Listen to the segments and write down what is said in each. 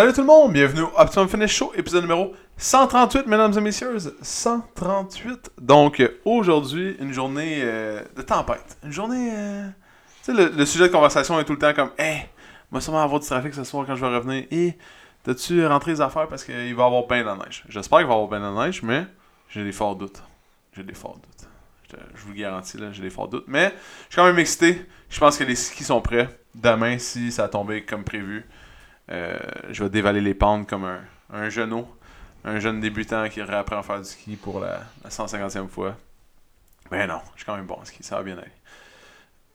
Salut tout le monde, bienvenue au Optimum Fitness Show, épisode numéro 138, mesdames et messieurs. 138. Donc, aujourd'hui, une journée euh, de tempête. Une journée. euh, Tu sais, le, sujet de conversation est tout le temps comme Hey, moi, sûrement avoir du trafic ce soir quand je vais revenir. Et, t'as-tu rentré les affaires parce qu'il va y avoir bien de neige? J'espère qu'il va y avoir bien de neige, mais j'ai des forts doutes. J'ai des forts doutes. Je, je vous le garantis, là, j'ai des forts doutes. Mais, je suis quand même excité. Je pense que les skis sont prêts. Demain, si ça a tombé comme prévu, euh, je vais dévaler les pentes comme un, un genou un jeune débutant qui réapprend à faire du ski pour la, la 150e fois. Mais non, je suis quand même bon en ski, ça va bien aller.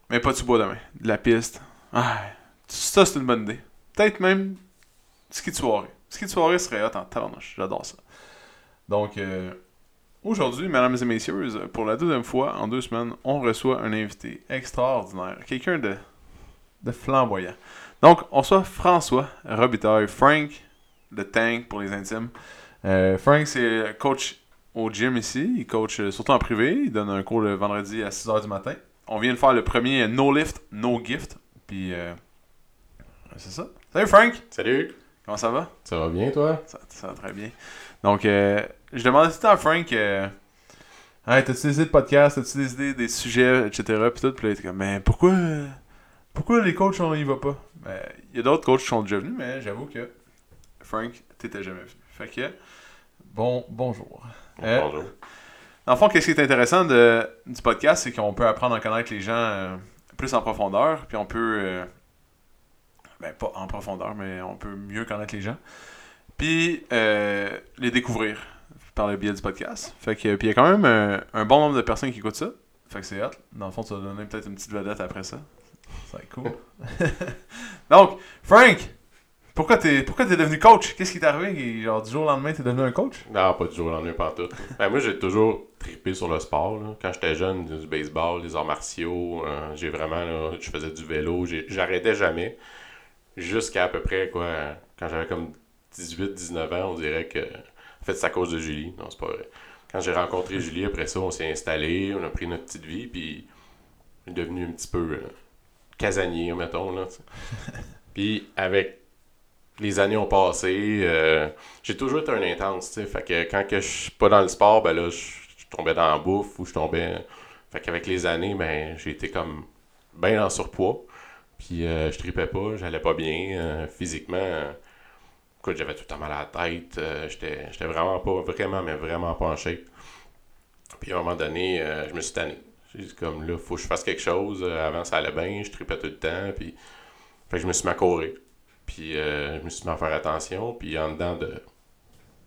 Mais pas de sous-bois demain. De la piste. Ah, ça, c'est une bonne idée. Peut-être même ski de soirée. Ski de soirée serait hot en. J'adore ça. Donc, euh, aujourd'hui, mesdames et messieurs, pour la deuxième fois en deux semaines, on reçoit un invité extraordinaire. Quelqu'un de flamboyant. Donc, on reçoit François Robitaille, Frank, le tank pour les intimes. Euh, Frank, c'est coach au gym ici. Il coach euh, surtout en privé. Il donne un cours le vendredi à 6h du matin. On vient de faire le premier No Lift, No Gift. Puis, euh, c'est ça. Salut Frank! Salut, Comment ça va? ça va bien toi? Ça, ça va très bien. Donc, euh, je demandais tout le temps à Frank euh, Hey, t'as-tu des idées de podcast? T'as-tu des idées des sujets, etc. Puis tout. Puis là, il était comme Mais pourquoi, pourquoi les coachs, on y va pas? Ben, il y a d'autres coachs qui sont déjà venus, mais j'avoue que Frank, t'étais jamais venu. Fait que, bon, bonjour. Euh, Bonjour. dans le fond, qu'est-ce qui est intéressant de, du podcast, c'est qu'on peut apprendre à connaître les gens euh, plus en profondeur, puis on peut, euh, ben pas en profondeur, mais on peut mieux connaître les gens, puis euh, les découvrir par le biais du podcast. Fait que, puis il y a quand même un, un bon nombre de personnes qui écoutent ça. Fait que c'est hot. Dans le fond, tu vas donner peut-être une petite vedette après ça. Ça va être cool. Donc, Frank, pourquoi t'es pourquoi t'es devenu coach? Qu'est-ce qui t'est arrivé? Genre, du jour au lendemain, t'es devenu un coach? Non, pas du jour au lendemain, pas tout. Ben, moi, j'ai toujours trippé sur le sport. Quand j'étais jeune, du baseball, des arts martiaux, euh, j'ai vraiment, je faisais du vélo, j'arrêtais jamais. Jusqu'à à peu près, quoi, quand j'avais comme 18-19 ans, on dirait que. En fait, c'est à cause de Julie. Non, c'est pas vrai. Quand j'ai rencontré Julie, après ça, on s'est installé, on a pris notre petite vie, puis est devenu un petit peu euh, casanier, mettons. Là, puis avec les années ont passé, euh, j'ai toujours été un intense. Fait que quand que je suis pas dans le sport, ben là, je, tombais dans la bouffe ou je tombais. Fait qu'avec les années, ben, j'ai été comme bien en surpoids. Puis euh, je tripais pas, j'allais pas bien euh, physiquement. euh, écoute, j'avais tout le temps mal à la tête. j'étais, j'étais vraiment pas, vraiment, mais vraiment pas en shape. Puis à un moment donné, je me suis tanné. Comme là, faut que je fasse quelque chose. Euh, avant, ça allait bien, je tripais tout le temps. Puis fait que je me suis mis à courir. Puis euh, je me suis mis à faire attention. Puis en dedans de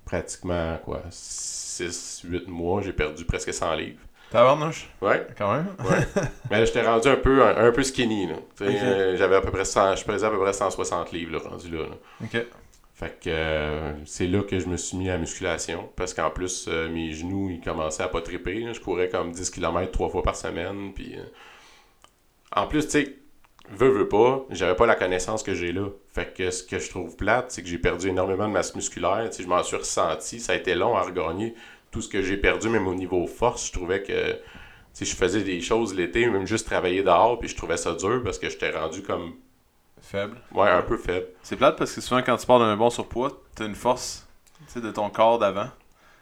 pratiquement quoi 6-8 mois, j'ai perdu presque 100 livres. Tabarnouche, Ouais, quand même. ouais. Mais j'étais rendu un peu, un, un peu skinny. Là. Euh, J'avais à peu près 100, je pesais à peu près 160 livres là, rendu là. là. Ok. Fait que euh, c'est là que je me suis mis à la musculation. Parce qu'en plus, euh, mes genoux, ils commençaient à pas triper. là. Je courais comme 10 km trois fois par semaine. Puis, euh, En plus, tu sais, veux, veux pas, j'avais pas la connaissance que j'ai là. Fait que ce que je trouve plate, c'est que j'ai perdu énormément de masse musculaire. Tu sais, je m'en suis ressenti. Ça a été long à regagner tout ce que j'ai perdu, même au niveau force. Je trouvais que sais, je faisais des choses l'été, même juste travailler dehors, puis je trouvais ça dur parce que j'étais rendu comme, Faible. ouais, un peu faible. C'est plate parce que souvent quand tu pars d'un bon surpoids, t'as une force tu sais, de ton corps d'avant.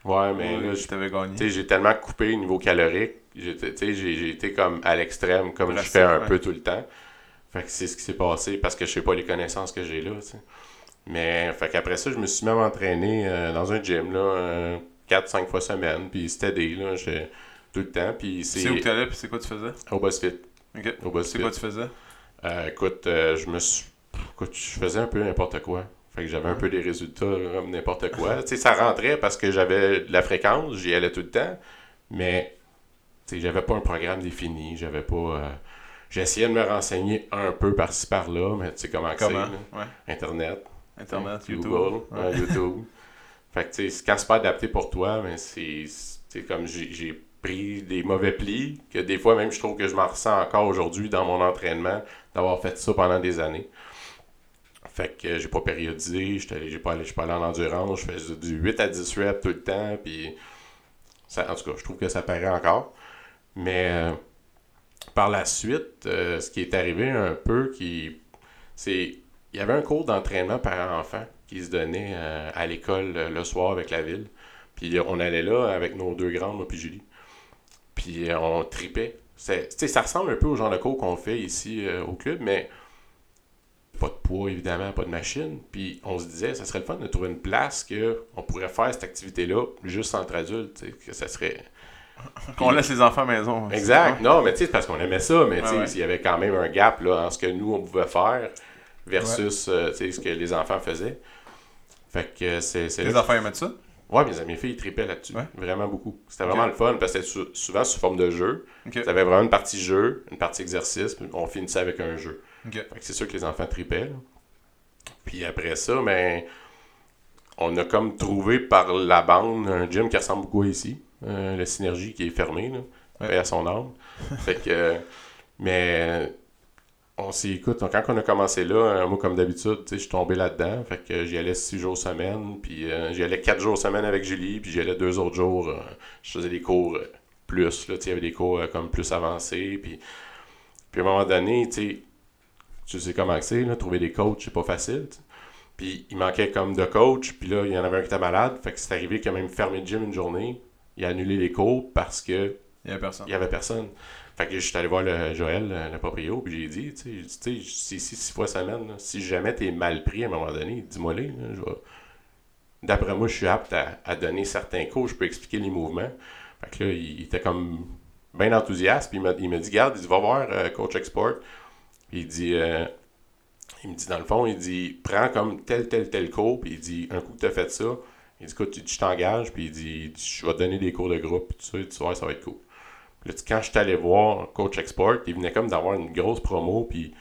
Ouais, mais là, t'avais gagné. Tu sais, j'ai tellement coupé au niveau calorique. J'étais- tu sais, J'ai été comme à l'extrême, comme je fais un ouais. peu tout le temps. Fait que c'est ce qui s'est passé parce que je sais pas les connaissances que j'ai là. tu sais. Mais fait qu'après ça, je me suis même entraîné euh, dans un gym là, 4-5 fois semaine. Puis c'était des là, tout le temps. Puis C'est c'est où t'allais puis c'est quoi tu faisais? Au BuzzFit. Ok. Au BuzzFit. C'est quoi tu faisais? Euh, écoute, euh, je me suis. Écoute, je faisais un peu n'importe quoi. Fait que j'avais un peu des résultats comme n'importe quoi. tu sais, ça rentrait parce que j'avais de la fréquence, j'y allais tout le temps. Mais, tu sais, j'avais pas un programme défini. J'avais pas. euh, J'essayais de me renseigner un peu par-ci par-là, mais tu sais comment c'est. Ouais. Internet, Internet, YouTube. Google, Ouais. YouTube. Fait que, tu sais, quand c'est pas adapté pour toi, mais c'est. comme j'ai pris des mauvais plis, que des fois même je trouve que je m'en ressens encore aujourd'hui dans mon entraînement, d'avoir fait ça pendant des années. Fait que j'ai pas périodisé, j'ai pas allé, je suis pas allé en endurance, je fais du 8 à 10 reps tout le temps, puis ça, en tout cas, je trouve que ça paraît encore. Mais euh, par la suite, euh, ce qui est arrivé un peu, c'est il y avait un cours d'entraînement par enfant qui se donnait euh, à l'école le soir avec la ville. Puis on allait là avec nos deux grandes, moi puis Julie. Puis on tripait. Ça ressemble un peu au genre de cours qu'on fait ici au club, mais pas de poids, évidemment, pas de machine. Puis on se disait, ça serait le fun de trouver une place que on pourrait faire cette activité-là juste entre adultes, que ça serait... Qu'on laisse les enfants à la maison. Exact. Non, mais tu sais, parce qu'on aimait ça, mais tu sais, il y avait quand même un gap là, en ce que nous, on pouvait faire versus euh, ce que les enfants faisaient. Fait que c'est... Les enfants aimaient ça? Ouais, mes amis filles, ils tripaient là-dessus. Vraiment beaucoup. C'était vraiment le fun parce que c'était souvent sous forme de jeu. Okay. Tu avais vraiment une partie jeu, une partie exercice, puis on finissait avec un jeu c'est sûr que les enfants tripaient. Puis après ça, ben, on a comme trouvé par la bande un gym qui ressemble beaucoup à ici. Euh, la synergie qui est fermée, là, à son âme. fait que, mais on s'y écoute. quand on a commencé là, euh, moi comme d'habitude, je suis tombé là-dedans. Fait que j'y allais six jours semaine, puis euh, j'y allais quatre jours semaine avec Julie, puis j'y allais deux autres jours. je faisais des cours plus, là, il y avait des cours comme plus avancés, puis, puis à un moment donné, tu sais, tu sais comment c'est, là, trouver des coachs, c'est pas facile. Puis il manquait comme de coach, puis là, il y en avait un qui était malade, fait que c'est arrivé qu'il a même fermé le gym une journée. Il a annulé les cours parce que. Il y avait personne. Il y avait personne. Fait que je suis allé voir le Joël, le, proprio, puis j'ai dit, tu sais, ici six fois semaine. Si jamais t'es mal pris à un moment donné, dis-moi-les. D'après moi, je suis apte à, donner certains cours, je peux expliquer les mouvements. Fait que là, il, était comme bien enthousiaste, puis il m'a dit, garde, il va voir euh, Coach Export il dit, euh, il me dit dans le fond, il dit, prends comme tel, tel, tel cours, puis il dit, un coup que tu as fait ça, il dit, écoute, tu t'engages, puis il dit, je vais te donner des cours de groupe, puis tu, tu vois, ça va être cool. Là, quand je suis allé voir Coach Export, il venait comme d'avoir une grosse promo, puis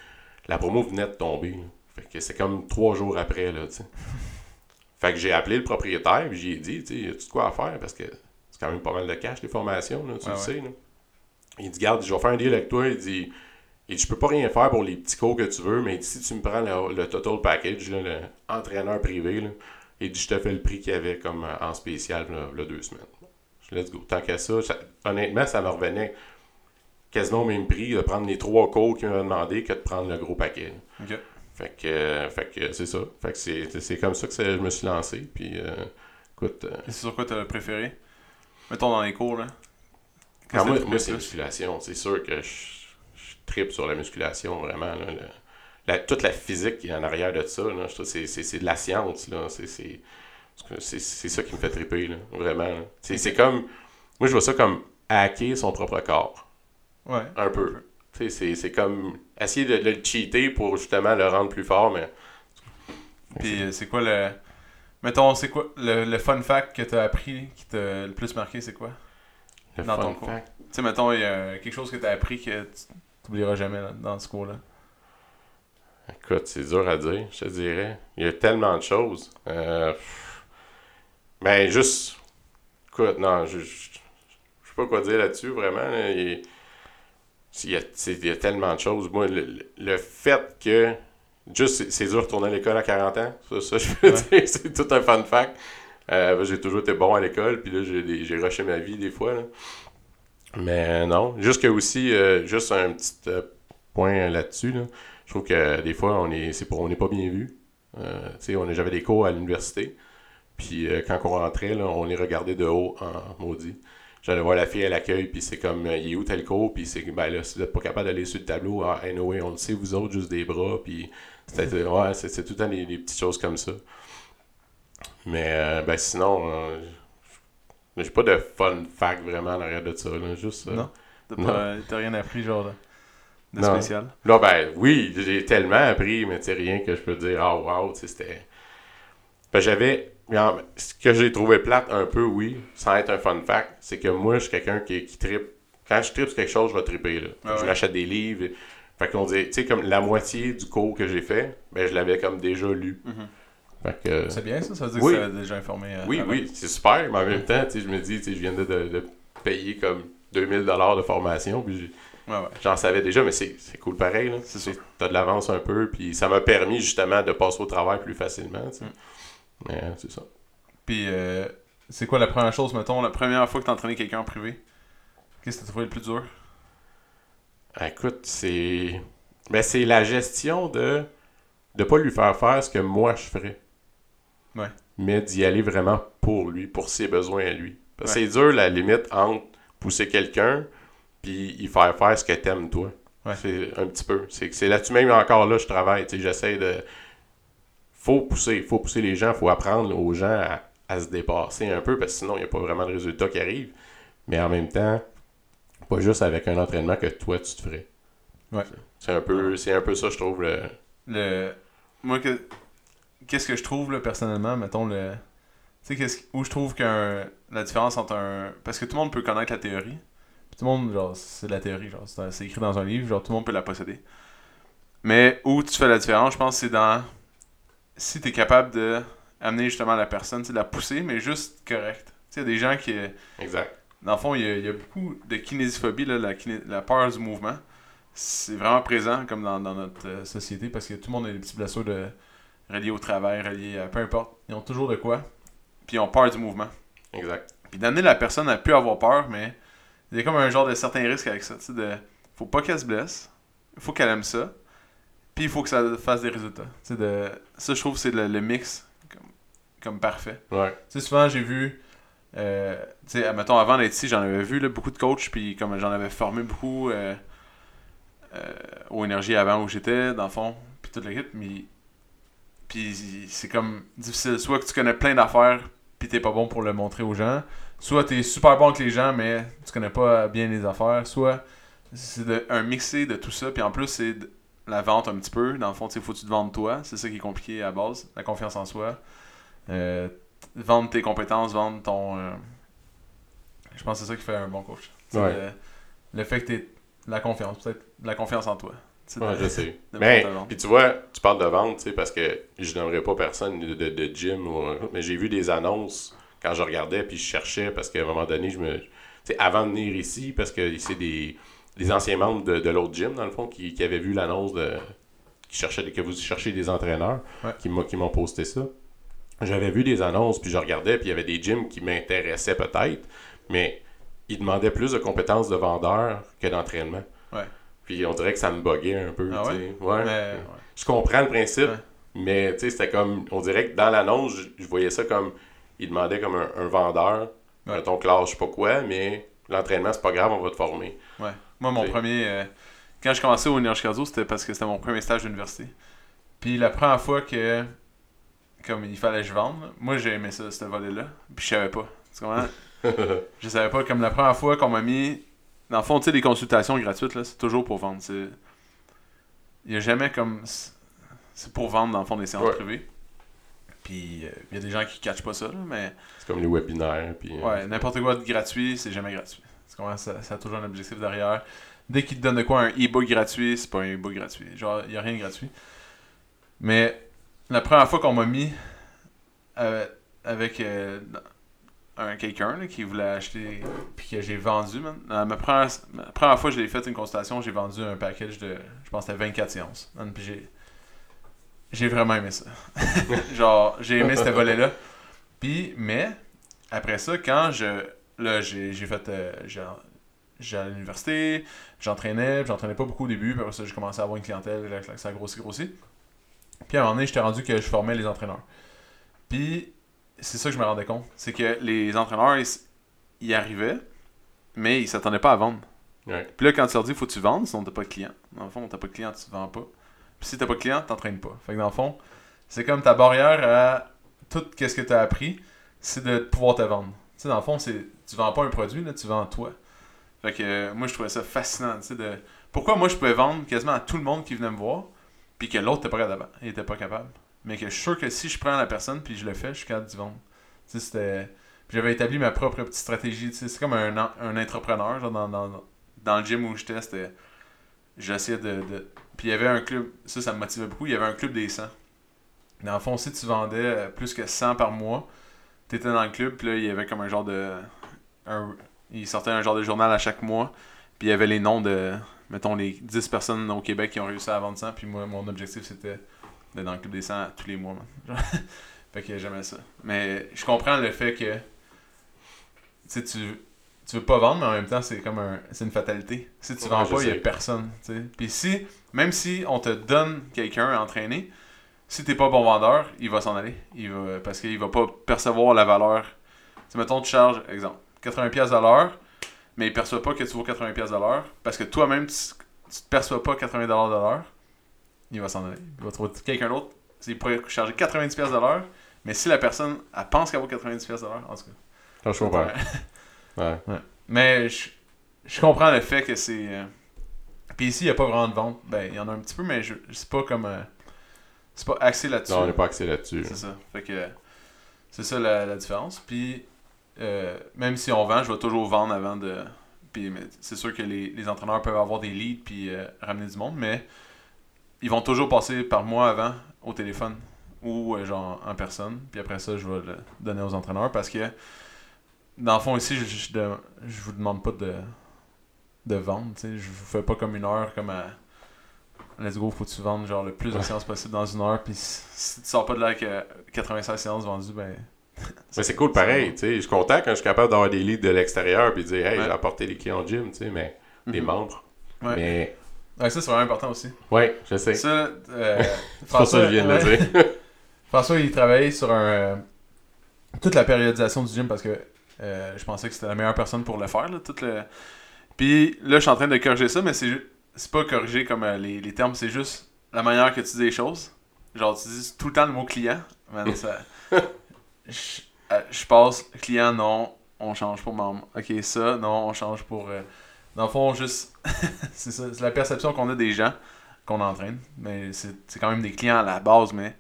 la promo venait de tomber. Fait que c'est comme trois jours après, là, tu. Fait que j'ai appelé le propriétaire, puis j'ai dit, tu sais, as-tu quoi à faire? Parce que c'est quand même pas mal de cash, les formations, là, tu le sais, là. Il dit, garde, je vais faire un deal avec toi. Il dit, et je peux pas rien faire pour les petits cours que tu veux, mais si tu me prends le, total package, l'entraîneur privé, là, et je te fais le prix qu'il y avait comme en spécial là, deux semaines. Let's go. Tant qu'à ça, honnêtement, ça me revenait quasiment au même prix de prendre les trois cours qu'il m'a demandé que de prendre le gros paquet. Fait que, fait que c'est ça. Fait que c'est comme ça que je me suis lancé. Puis, euh, écoute. Euh, c'est sur quoi tu as préféré? Mettons dans les cours, là. moi, moi c'est musculation. C'est sûr que je trip sur la musculation, vraiment. toute la physique qui est en arrière de ça, c'est de la science. C'est ça qui me fait triper, vraiment. C'est comme. Moi, je vois ça comme hacker son propre corps. Ouais. Un peu. C'est comme essayer de, le cheater pour justement le rendre plus fort, mais. Puis euh, c'est quoi le. Mettons, c'est quoi le, fun fact que tu as appris qui t'a le plus marqué, c'est quoi? Le Dans fun ton fact. Tu sais, mettons, il y a quelque chose que tu as appris que t'oublieras jamais dans ce cours-là? Écoute, c'est dur à dire, je te dirais. Il y a tellement de choses. Euh, ben, juste. Écoute, non, je, je, sais pas quoi dire là-dessus, vraiment. il, y a, tellement de choses. Moi, le, fait que. Juste, c'est dur de retourner à l'école à 40 ans. Ça, je veux dire, c'est tout un fun fact. Euh, j'ai toujours été bon à l'école, puis là, j'ai rushé ma vie des fois. Là. Mais non, juste que aussi, euh, juste un petit euh, point là-dessus, je trouve que des fois, on est, c'est on n'est pas bien vu. Euh, on j'avais des cours à l'université, puis quand on rentrait, là, on les regardait de haut en maudit. J'allais voir la fille à l'accueil, puis c'est comme, il est où tel cours, puis c'est, ben là, si vous n'êtes pas capable d'aller sur le tableau, ah, anyway, on le sait, vous autres, juste des bras, puis c'était, ouais, c'est, tout le temps des, petites choses comme ça. Mais, ben sinon, mais j'ai pas de fun fact vraiment en arrière de ça. Là, juste, euh, non? T'as rien appris, genre, de, spécial? Là, ben oui, j'ai tellement appris, mais tu rien que je peux dire, oh wow, tu sais, c'était. Ben, j'avais. Ce que j'ai trouvé plate un peu, oui, sans être un fun fact, c'est que moi, je suis quelqu'un qui, qui tripe. Quand je tripe sur quelque chose, je vais triper. Là. Ah je m'achète des livres. Fait qu'on dit, tu sais, comme la moitié du cours que j'ai fait, ben je l'avais comme déjà lu. Mm-hmm. C'est bien ça, ça veut dire que ça déjà informé. Euh, oui, oui, c'est super, mais en même temps, je me dis, je viens de, payer comme 2000$ de formation. Puis Ouais, ouais. j'en savais déjà, mais c'est cool pareil. T'as de l'avance un peu, puis ça m'a permis justement de passer au travail plus facilement. Mm. Mais c'est ça. Puis, euh, c'est quoi la première chose, mettons, la première fois que t'as entraîné quelqu'un en privé? Qu'est-ce que t'as trouvé le plus dur? Ah, Écoute, c'est. Ben, c'est la gestion de de pas lui faire faire ce que moi je ferais. Ouais. Mais d'y aller vraiment pour lui, pour ses besoins à lui. Parce que Ouais. c'est dur la limite entre pousser quelqu'un puis y faire faire ce que t'aimes toi. Ouais. C'est un petit peu. C'est c'est là-dessus même encore là je travaille. Tu sais, j'essaie de. Faut pousser, faut pousser les gens, faut apprendre aux gens à, à se dépasser un peu parce que sinon il n'y a pas vraiment de résultat qui arrive. Mais en même temps, pas juste avec un entraînement que toi tu te ferais. Ouais. C'est un peu, c'est un peu ça, je trouve. Le... Le. Moi, que... qu'est-ce que je trouve, là, personnellement, mettons, le. Tu sais, où je trouve qu'un. La différence entre un. Parce que tout le monde peut connaître la théorie. Puis tout le monde, genre, c'est de la théorie, genre, c'est écrit dans un livre, genre, tout le monde peut la posséder. Mais où tu fais la différence, je pense, c'est dans. Si t'es capable de amener justement la personne, tu de la pousser, mais juste correct. Tu sais, il y a des gens qui. Exact. Dans le fond, il y a, il y a beaucoup de kinésiophobie, là, la, kiné- la peur du mouvement. C'est vraiment présent comme dans, dans notre euh, société parce que tout le monde a des petites blessures de, reliées au travail, reliées à peu importe. Ils ont toujours de quoi. Puis ils ont peur du mouvement. Exact. Puis d'amener la personne à plus avoir peur, mais il y a comme un genre de certain risque avec ça. Tu sais, de, faut pas qu'elle se blesse. Il faut qu'elle aime ça. Puis il faut que ça fasse des résultats. De, ça, je trouve que c'est le, le mix comme, comme parfait. Ouais. Tu sais, souvent, j'ai vu. Euh, tu sais, mettons, avant d'être ici, j'en avais vu là, beaucoup de coachs, puis comme j'en avais formé beaucoup euh, euh, aux énergies avant où j'étais, dans le fond, puis toute l'équipe, mais. Puis c'est comme difficile. Soit que tu connais plein d'affaires, puis t'es pas bon pour le montrer aux gens, soit t'es super bon avec les gens, mais tu connais pas bien les affaires, soit c'est un mixé de tout ça, puis en plus, c'est la vente un petit peu. Dans le fond, il faut que tu te vendes toi, c'est ça qui est compliqué à la base, la confiance en soi. Euh, vendre tes compétences, vendre ton. euh, Je pense que c'est ça qui fait un bon coach. Ouais. Le, le fait que tu la confiance, peut-être de la confiance en toi. Ouais, de- je sais. Mais, puis tu vois, tu parles de vente, tu sais, parce que je n'aimerais pas personne de, de, de gym, ou, mais j'ai vu des annonces quand je regardais, puis je cherchais, parce qu'à un moment donné, je me. Tu sais, avant de venir ici, parce que c'est des, des anciens membres de, de l'autre gym, dans le fond, qui, qui avaient vu l'annonce de. qui cherchaient, que vous cherchez des entraîneurs, Ouais. qui m'ont posté ça. J'avais vu des annonces, puis je regardais, puis il y avait des gyms qui m'intéressaient peut-être, mais ils demandaient plus de compétences de vendeur que d'entraînement. Ouais. Puis on dirait que ça me buguait un peu. Ah ouais? Ouais. Mais. Je comprends le principe, mais tu sais, c'était comme. On dirait que dans l'annonce, je, je voyais ça comme. Ils demandaient comme un, un vendeur, mettons classe, je sais pas quoi, mais l'entraînement, c'est pas grave, on va te former. Ouais. Moi, mon premier. euh, quand je commençais au Cardio, c'était parce que c'était mon premier stage d'université. Puis la première fois que. Comme il fallait que je vende, moi j'ai aimé ça, ce volet-là. Puis je savais pas. Tu comprends? je savais pas. Comme la première fois qu'on m'a mis. Dans le fond, tu sais, les consultations gratuites, là, c'est toujours pour vendre. C'est... Il y a jamais comme. C'est pour vendre, dans le fond, des séances Ouais. privées. Puis euh, il y a des gens qui catchent pas ça, là, mais. C'est comme les webinaires. Puis, euh, Ouais, n'importe quoi de gratuit, c'est jamais gratuit. Ça, ça a toujours un objectif derrière. Dès qu'ils te donnent de quoi un e-book gratuit, c'est pas un e-book gratuit. Genre, il a rien de gratuit. Mais la première fois qu'on m'a mis euh, avec euh, un quelqu'un qui voulait acheter puis que j'ai vendu, man, euh, ma, première, ma première fois que j'ai fait une consultation, j'ai vendu un package de, je pense c'était 24 séances. Man, puis j'ai j'ai vraiment aimé ça. Genre, j'ai aimé ce volet-là. Puis, mais, après ça, quand je. Là, j'ai j'ai fait. euh, j'ai- J'allais à l'université, j'entraînais, puis j'entraînais pas beaucoup au début, puis après ça, j'ai commencé à avoir une clientèle, là, ça a grossi, grossi. Puis à un moment donné, j'étais rendu que je formais les entraîneurs. Puis, c'est ça que je me rendais compte. C'est que les entraîneurs, ils, ils arrivaient, mais ils s'attendaient pas à vendre. Ouais. Puis là, quand tu leur dis faut que tu vendes, sinon t'as pas de client. Dans le fond, t'as pas de client, tu vends pas. Puis si t'as pas de client, t'entraînes pas. Fait que dans le fond, c'est comme ta barrière à tout ce que t'as appris, c'est de pouvoir te vendre. Tu sais, dans le fond, c'est tu vends pas un produit, là, tu vends toi. Fait que euh, moi, je trouvais ça fascinant, tu sais, de... Pourquoi moi, je pouvais vendre quasiment à tout le monde qui venait me voir, puis que l'autre était pas capable, il était pas capable. Mais que je suis sûr que si je prends la personne, puis je le fais, je suis capable d'y vendre. Tu sais, j'avais établi ma propre petite stratégie, tu sais, c'est comme un, un entrepreneur, genre dans, dans, dans le gym où j'étais, c'était... J'essayais de, de... Puis il y avait un club, ça, ça me motivait beaucoup, il y avait un club des 100. Dans le fond, si tu vendais euh, plus que 100 par mois, t'étais dans le club, puis là, il y avait comme un genre de... Un, il sortait un genre de journal à chaque mois. Puis il y avait les noms de, mettons, les 10 personnes au Québec qui ont réussi à vendre 100. Puis moi, mon objectif, c'était d'être dans le club des 100 tous les mois. man. fait que j'aimais ça. Mais je comprends le fait que, tu tu, tu veux pas vendre, mais en même temps, c'est comme un, c'est une fatalité. Si tu Ouais, vends pas, il y a personne. Puis si, même si on te donne quelqu'un à entraîner, si t'es pas bon vendeur, il va s'en aller. Il va, parce qu'il va pas percevoir la valeur. Tu mettons, tu charges, exemple, 80$ piastres à l'heure, mais il perçoit pas que tu vaux 80$ piastres de l'heure, parce que toi-même, tu, te perçois pas 80$ de l'heure, il va s'en aller. Il va trouver quelqu'un d'autre. Il pourrait charger 90$ piastres de l'heure, mais si la personne, elle pense qu'elle vaut 90$ piastres de l'heure, en tout cas. Je comprends. Ouais. Mais je, je comprends le fait que c'est. euh, Puis ici, il n'y a pas vraiment de vente. Ben, il y en a un petit peu, mais je, c'est pas comme. euh, C'est pas axé là-dessus. Non, on n'est pas axé là-dessus. C'est ça. Fait que c'est ça la, la différence. Puis euh, même si on vend, je vais toujours vendre avant de. Puis c'est sûr que les, les entraîneurs peuvent avoir des leads puis euh, ramener du monde, mais ils vont toujours passer par moi avant au téléphone ou euh, genre en personne. Puis après ça, je vais le donner aux entraîneurs parce que dans le fond ici, je, je, de- je vous demande pas de de vendre. tu sais. Je vous fais pas comme une heure comme à Let's go, faut que tu vendes genre le plus de séances possible dans une heure. Puis si, tu sors pas de là avec euh, 96 séances vendues, ben. Mais c'est cool pareil, tu sais. Je suis content quand je suis capable d'avoir des leads de l'extérieur puis de dire, hey, Ouais. j'ai apporté des clients au gym, tu sais, mais des Mhm. membres. Ouais. Mais, Ouais, ça, c'est vraiment important aussi. ouais, je sais. Ça, euh, C'est pour ça que je viens de le dire. François, il travaillait sur un, euh, toute la périodisation du gym parce que euh, je pensais que c'était la meilleure personne pour le faire. Là, tout le... Puis là, je suis en train de corriger ça, mais c'est c'est pas corriger comme euh, les, les termes, c'est juste la manière que tu dis les choses. Genre, tu dis tout le temps le mot client. Man, ça... je, euh, je passe client, non, on change pour membre. Ok, ça, non, on change pour. euh, Dans le fond, juste. c'est ça, c'est la perception qu'on a des gens qu'on entraîne. Mais c'est quand même des clients à la base, mais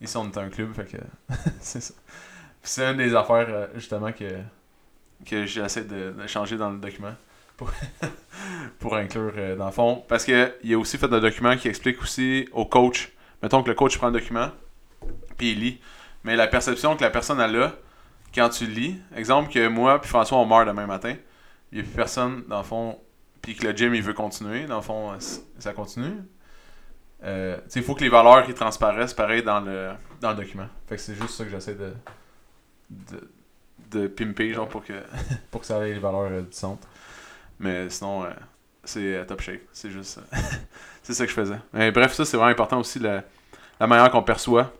ici on est un club, fait que c'est ça. C'est une des affaires euh, justement que, que j'essaie de, changer dans le document pour, pour inclure dans le fond. Parce que il a aussi fait un document qui explique aussi au coach. Mettons que le coach prend le document, puis il lit. Mais la perception que la personne a là, quand tu lis, exemple que moi puis François on meurt demain matin, il n'y a plus personne dans le fond, puis que le gym il veut continuer, dans le fond ça continue. Euh, il faut que les valeurs qui transparaissent pareil dans le, dans le document. Fait que c'est juste ça que j'essaie de, de, pimper, genre pour que, pour que ça ait les valeurs euh, du centre. Mais sinon, euh, c'est euh, top shape. C'est juste. c'est ça que je faisais. Mais bref, ça c'est vraiment important aussi, la manière qu'on perçoit.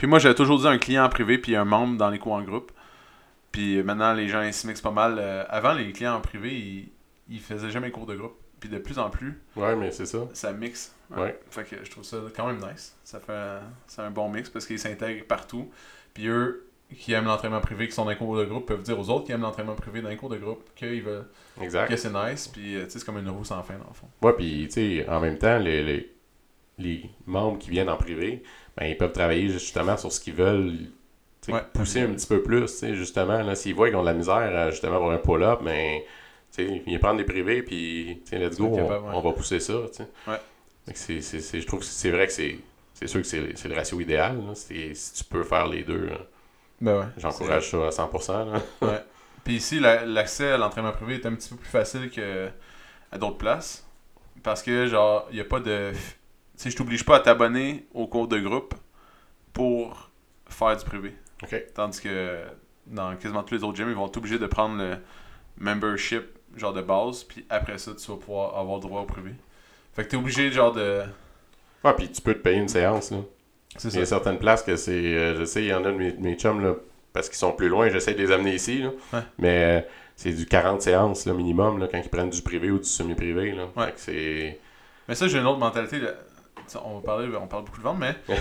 Puis moi, j'avais toujours dit un client en privé puis un membre dans les cours en groupe. Puis maintenant, les gens ils se mixent pas mal. Euh, avant, les clients en privé, ils, ils faisaient jamais cours de groupe. Puis de plus en plus, Ouais, mais c'est ça. ça mixe. Ouais. Fait que je trouve ça quand même nice. Ça fait un- c'est un bon mix parce qu'ils s'intègrent partout. Puis eux qui aiment l'entraînement privé, qui sont dans les cours de groupe, peuvent dire aux autres qui aiment l'entraînement privé dans les cours de groupe qu'ils veulent, Exact. que c'est nice. Puis euh, tu sais, c'est comme une roue sans fin dans le fond. Ouais, puis, tu sais, en même temps, les, les, les membres qui viennent en privé, ben, ils peuvent travailler justement sur ce qu'ils veulent, Ouais. pousser un petit peu plus, justement. Là, s'ils voient qu'ils ont de la misère, à, justement, pour un pull-up, ben, tu sais, ils prendre des privés, puis, let's go, on, capables, ouais. on va pousser ça. Ouais. C'est- c'est- c'est- je trouve que c'est vrai que c'est c'est sûr que c'est le ratio idéal. là. Si tu peux faire les deux, là, Ben ouais. j'encourage ça à 100%. Là. Ouais. Puis ici, la- l'accès à l'entraînement privé est un petit peu plus facile que à d'autres places. Parce que, genre, il n'y a pas de. Je t'oblige pas à t'abonner au cours de groupe pour faire du privé. Tandis que dans quasiment tous les autres gyms, ils vont t'obliger de prendre le membership, genre de base, puis après ça, tu vas pouvoir avoir droit au privé. Fait que t'es obligé, genre, de. Ah, puis tu peux te payer une séance. Là. C'est Il y a certaines places que c'est. euh, je sais, il y en a de mes, mes chums, là, parce qu'ils sont plus loin, j'essaie de les amener ici. Là. Ouais. Mais euh, c'est du 40 séances là, minimum là, quand ils prennent du privé ou du semi-privé. Là. Ouais. Fait que c'est. Mais ça, j'ai une autre mentalité. On va parler, on parle beaucoup de vente, mais.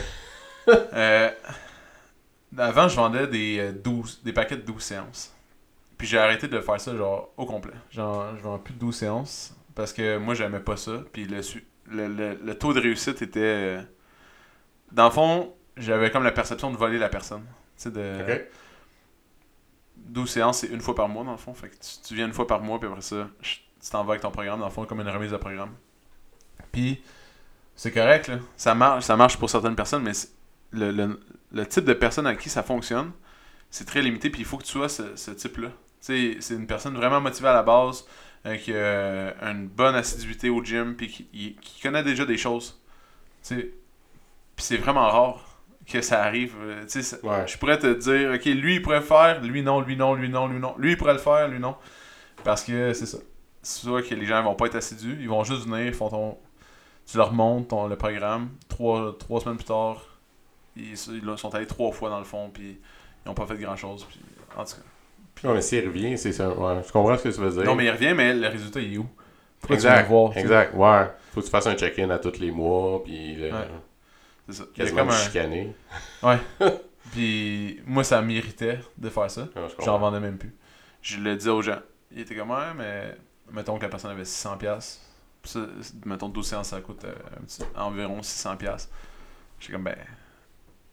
Euh, avant, je vendais des, euh, 12, des paquets de 12 séances. Puis j'ai arrêté de faire ça, genre, au complet. Genre, je vends plus de 12 séances parce que moi, j'aimais pas ça. Puis le, su- le, le, le taux de réussite était. euh, Dans le fond, j'avais comme la perception de voler la personne. Tu sais, de. OK. 12 séances, c'est une fois par mois, dans le fond. Fait que tu, tu viens une fois par mois, puis après ça, tu t'en vas avec ton programme, dans le fond, comme une remise de programme. Puis, c'est correct, là. Ça marche, ça marche pour certaines personnes, mais c'est- le, le, le type de personne à qui ça fonctionne, c'est très limité, puis il faut que tu sois ce, ce type-là. C'est une personne vraiment motivée à la base, euh, qui a une bonne assiduité au gym, puis qui, qui connaît déjà des choses. Puis c'est vraiment rare que ça arrive. euh, ça- Ouais. je pourrais te dire, ok, lui il pourrait le faire, lui non, lui non, lui non, lui non. Lui il pourrait le faire, lui non. Parce que c'est ça. Soit que les gens vont pas être assidus, ils vont juste venir, ils font ton. Tu leur montres ton, le programme. Trois, trois semaines plus tard, ils, ils sont allés trois fois dans le fond, puis ils ont pas fait grand chose. Puis, en tout cas. Non, mais s'il revient, c'est ça. Ouais, je comprends ce que tu veux dire. Non, mais il revient, mais le résultat il est où? Veux Exact. voir, tu sais? exact. Ouais. Faut que tu fasses un check-in à tous les mois, puis le- Ouais. C'est ça. Quasiment comme un- chicaner. Puis moi, ça m'irritait de faire ça. Ouais, comprends. J'en vendais même plus. Je le disais aux gens. Il était comme, ouais, mais mettons que la personne avait 600$. Ça, mettons 12 séances, ça coûte euh, petit- environ 600$. pièces J'étais comme, ben,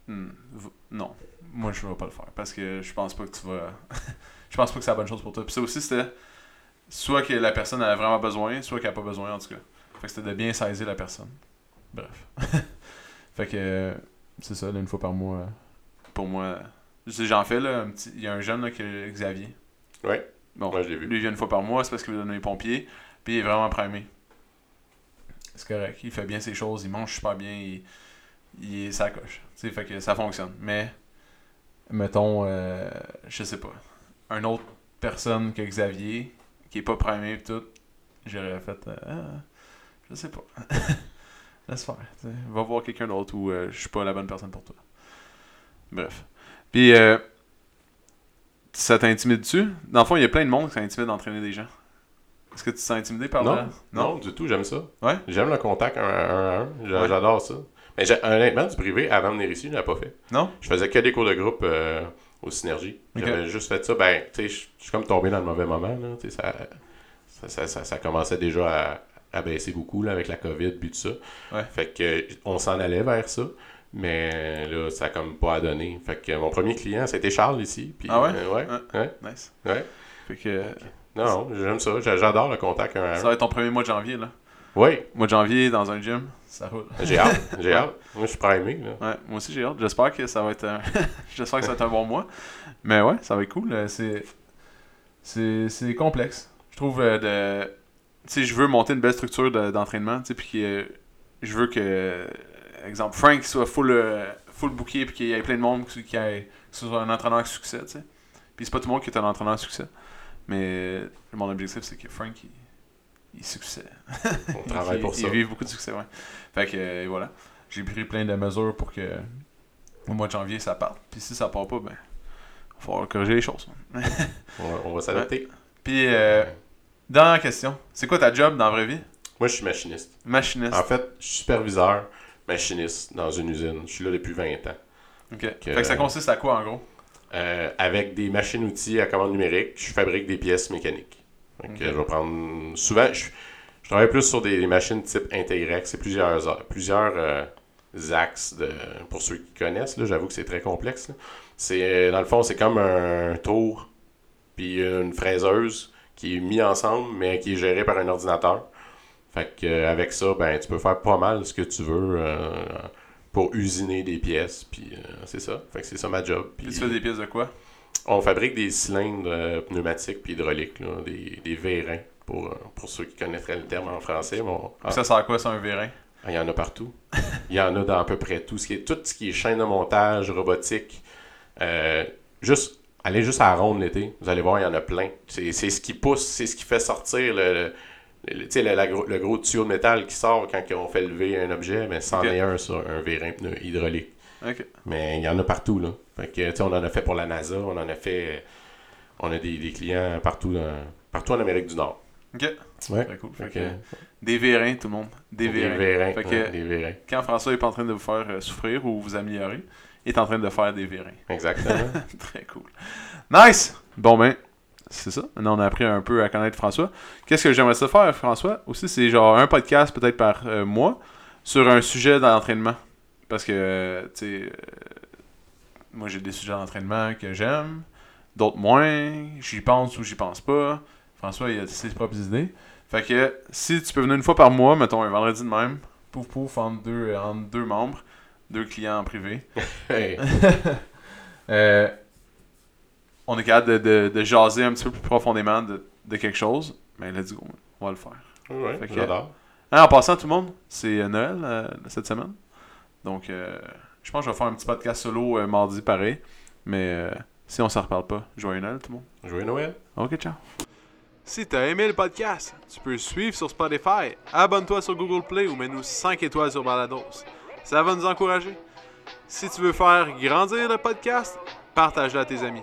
hmm, non. Moi, je vais pas le faire parce que je pense pas que tu vas. je pense pas que c'est la bonne chose pour toi. Puis ça aussi, c'était soit que la personne a vraiment besoin, soit qu'elle a pas besoin, en tout cas. Fait que c'était de bien saisir la personne. Bref. fait que, c'est ça, là, une fois par mois. euh, Pour moi, j'en fais, là, un petit... il y a un jeune, là, que Xavier. Ouais. Bon, Moi, je l'ai vu. lui, il vient une fois par mois, c'est parce qu'il veut donner les pompiers. Puis il est vraiment primé. C'est correct. Il fait bien ses choses, il mange super bien, il, il est sa coche. Tu fait que ça fonctionne. Mais, mettons, euh, je sais pas, une autre personne que Xavier, qui est pas primé et tout, j'aurais fait, euh, je sais pas. Laisse faire. Va voir quelqu'un d'autre ou euh, je suis pas la bonne personne pour toi. Bref. Puis, euh, ça t'intimide-tu? Dans le fond, il y a plein de monde qui s'intimide d'entraîner des gens. Est-ce que tu te sens intimidé par Non, là? non, du tout, j'aime ça. Ouais? J'aime le contact un à un. un. Ouais. J'adore ça. Mais honnêtement, du privé, avant de venir ici, je l'ai pas fait. Non? Je faisais que des cours de groupe euh, au Synergie. Ok. J'avais juste fait ça. Ben, tu sais, je suis comme tombé dans le mauvais moment. Là, ça, ça, ça, ça, ça commençait déjà à, à baisser beaucoup là, avec la COVID puis tout ça. Ouais. Fait que on s'en allait vers ça. Mais là, ça a comme pas à donner. Fait que mon premier client, c'était Charles ici. Puis, Ah ouais? euh, ouais, Ouais. ouais, Nice. ouais. Fait que Non, non, j'aime ça. J'a- J'adore le contact un à ça va être ton premier mois de janvier, là. Oui, Mois de janvier, dans un gym, ça roule. j'ai hâte. J'ai hâte. Moi, je suis primé. Là. Ouais, moi aussi j'ai hâte. J'espère que ça va être un... J'espère que ça va être un bon mois. Mais ouais, ça va être cool. Euh, C'est c'est c'est complexe. Je trouve euh, de tu sais, je veux monter une belle structure de- d'entraînement, tu sais, puis que je veux que euh, exemple Frank soit full euh, full booké puis qu'il y ait plein de monde qui qui ait- que ce soit un entraîneur à succès, tu sais. Puis c'est pas tout le monde qui est un entraîneur à succès. Mais mon objectif c'est que Frank il, il succès. On travaille il, pour ça. Il vive beaucoup de succès, ouais. Fait que, euh, voilà. J'ai pris plein de mesures pour que au mois de janvier, ça parte. Puis si ça part pas, ben, il va falloir corriger les choses. On va, on va s'adapter. Puis, euh, dernière question. C'est quoi ta job dans la vraie vie? Moi, je suis machiniste. Machiniste. En fait, je suis superviseur, machiniste dans une usine. Je suis là depuis 20 ans. ok. Fait que ça consiste à quoi, en gros? Euh, avec des machines-outils à commande numérique, je fabrique des pièces mécaniques. Donc, je vais prendre. Souvent, je, je travaille plus sur des machines type Intégrex. C'est plusieurs, plusieurs euh, axes de, pour ceux qui connaissent. J'avoue que c'est très complexe. C'est, euh, dans le fond, c'est comme un tour puis une fraiseuse qui est mis ensemble, mais qui est géré par un ordinateur. Fait que, avec ça, ben, tu peux faire pas mal ce que tu veux euh, pour usiner des pièces. Puis euh, c'est ça. Fait que c'est ça ma job. Puis tu fais des pièces de quoi? on fabrique des cylindres euh, pneumatiques puis hydrauliques, là, des, des vérins, pour, euh, pour ceux qui connaîtraient le terme en français. Bon, Puis ça sert à quoi, ça, un vérin? ah, il y en a partout. Il y en a dans à peu près tout. Ce qui est, tout ce qui est chaîne de montage, robotique. juste, allez juste à la ronde l'été. Vous allez voir, il y en a plein. C'est c'est ce qui pousse, c'est ce qui fait sortir le, le, le- le, la gros, le gros tuyau de métal qui sort quand on fait lever un objet. Mais c'en Ok. est un, ça, un vérin pneu hydraulique. Mais il y en a partout, là. Fait que, on en a fait pour la NASA, on en a fait... On a des, des clients partout, dans- partout en Amérique du Nord. Ok. Ouais. Très cool. Fait Fait que, que- des vérins, tout le monde. Des vérins. vérins. Fait que- ouais, des vérins. Quand François est pas en train de vous faire euh, souffrir ou vous améliorer, il est en train de faire des vérins. Exactement. Très cool. Nice! Bon ben, c'est ça. Maintenant, on a appris un peu à connaître François. Qu'est-ce que j'aimerais ça faire, François? Aussi, c'est genre un podcast peut-être par euh, mois sur un sujet d'entraînement. Parce que, euh, tu sais, euh, moi j'ai des sujets d'entraînement que j'aime, d'autres moins. J'y pense ou j'y pense pas. François, il a ses propres idées. Fait que, si tu peux venir une fois par mois, mettons un vendredi de même, pouf pouf, entre deux, entre deux membres, deux clients en privé. Hey, Euh, on est capable de, de, de jaser un petit peu plus profondément de, de quelque chose, ben let's go, on va le faire. J'adore. Hein, en passant, tout le monde, c'est euh, Noël euh, cette semaine. Donc, euh, je pense que je vais faire un petit podcast solo euh, mardi pareil. Mais euh, si on s'en reparle pas, joyeux Noël tout le monde. Joyeux Noël. Ok, ciao. Si t'as aimé le podcast, tu peux le suivre sur Spotify, abonne-toi sur Google Play ou mets-nous 5 étoiles sur Balados. Ça va nous encourager. Si tu veux faire grandir le podcast, partage-le à tes amis.